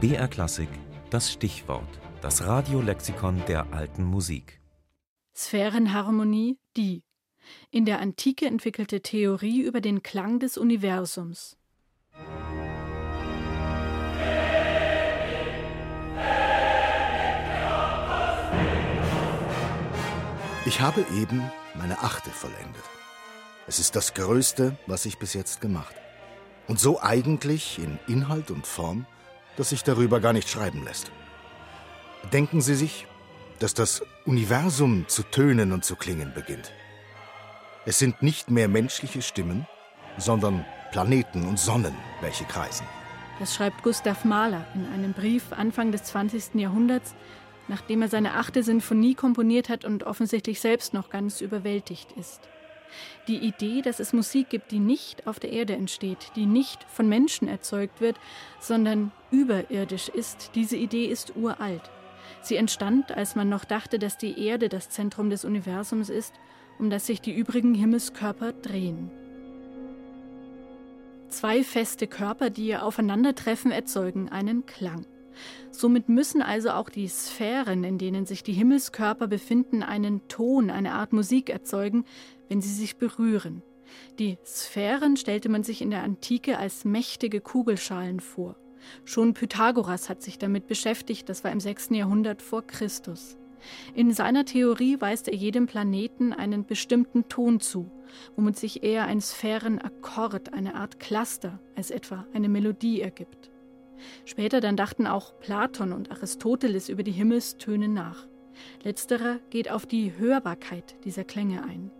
BR Klassik, das Stichwort, das Radiolexikon der alten Musik. Sphärenharmonie, die. In der Antike entwickelte Theorie über den Klang des Universums. Ich habe eben meine achte vollendet. Es ist das Größte, was ich bis jetzt gemacht. Und so eigentlich in Inhalt und Form, dass sich darüber gar nicht schreiben lässt. Denken Sie sich, dass das Universum zu tönen und zu klingen beginnt. Es sind nicht mehr menschliche Stimmen, sondern Planeten und Sonnen, welche kreisen. Das schreibt Gustav Mahler in einem Brief Anfang des 20. Jahrhunderts, nachdem er seine achte Sinfonie komponiert hat und offensichtlich selbst noch ganz überwältigt ist. Die Idee, dass es Musik gibt, die nicht auf der Erde entsteht, die nicht von Menschen erzeugt wird, sondern überirdisch ist, diese Idee ist uralt. Sie entstand, als man noch dachte, dass die Erde das Zentrum des Universums ist, um das sich die übrigen Himmelskörper drehen. Zwei feste Körper, die aufeinandertreffen, erzeugen einen Klang. Somit müssen also auch die Sphären, in denen sich die Himmelskörper befinden, einen Ton, eine Art Musik erzeugen, wenn sie sich berühren. Die Sphären stellte man sich in der Antike als mächtige Kugelschalen vor. Schon Pythagoras hat sich damit beschäftigt, das war im 6. Jahrhundert vor Christus. In seiner Theorie weist er jedem Planeten einen bestimmten Ton zu, womit sich eher ein Sphärenakkord, eine Art Cluster, als etwa eine Melodie ergibt. Später dann dachten auch Platon und Aristoteles über die Himmelstöne nach. Letzterer geht auf die Hörbarkeit dieser Klänge ein.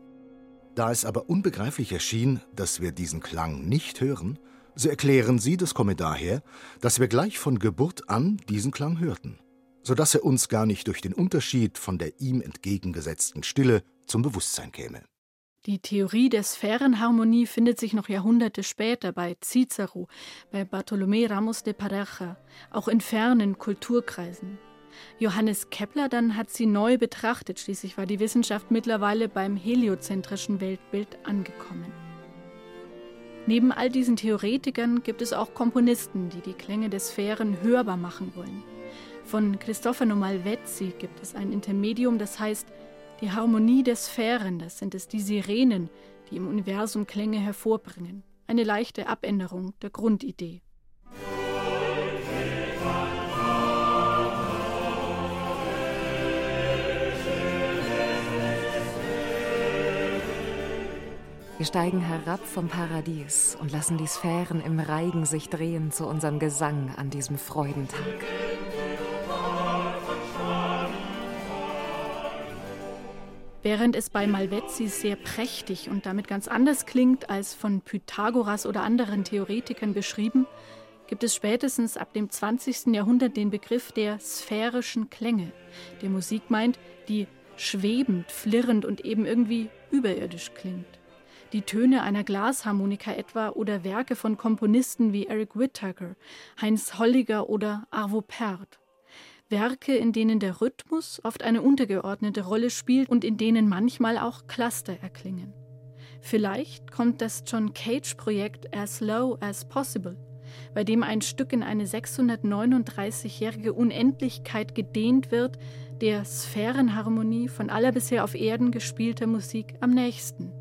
Da es aber unbegreiflich erschien, dass wir diesen Klang nicht hören, so erklären sie, das komme daher, dass wir gleich von Geburt an diesen Klang hörten, so dass er uns gar nicht durch den Unterschied von der ihm entgegengesetzten Stille zum Bewusstsein käme. Die Theorie der Sphärenharmonie findet sich noch Jahrhunderte später bei Cicero, bei Bartolomé Ramos de Pareja, auch in fernen Kulturkreisen. Johannes Kepler dann hat sie neu betrachtet, schließlich war die Wissenschaft mittlerweile beim heliozentrischen Weltbild angekommen. Neben all diesen Theoretikern gibt es auch Komponisten, die die Klänge der Sphären hörbar machen wollen. Von Cristofano Malvezzi gibt es ein Intermedium, das heißt die Harmonie der Sphären, das sind es die Sirenen, die im Universum Klänge hervorbringen. Eine leichte Abänderung der Grundidee. Wir steigen herab vom Paradies und lassen die Sphären im Reigen sich drehen zu unserem Gesang an diesem Freudentag. Während es bei Malvezzi sehr prächtig und damit ganz anders klingt als von Pythagoras oder anderen Theoretikern beschrieben, gibt es spätestens ab dem 20. Jahrhundert den Begriff der sphärischen Klänge, der Musik meint, die schwebend, flirrend und eben irgendwie überirdisch klingt. Die Töne einer Glasharmonika etwa oder Werke von Komponisten wie Eric Whittaker, Heinz Holliger oder Arvo Pärt. Werke, in denen der Rhythmus oft eine untergeordnete Rolle spielt und in denen manchmal auch Cluster erklingen. Vielleicht kommt das John Cage-Projekt As Low as Possible, bei dem ein Stück in eine 639-jährige Unendlichkeit gedehnt wird, der Sphärenharmonie von aller bisher auf Erden gespielter Musik am nächsten.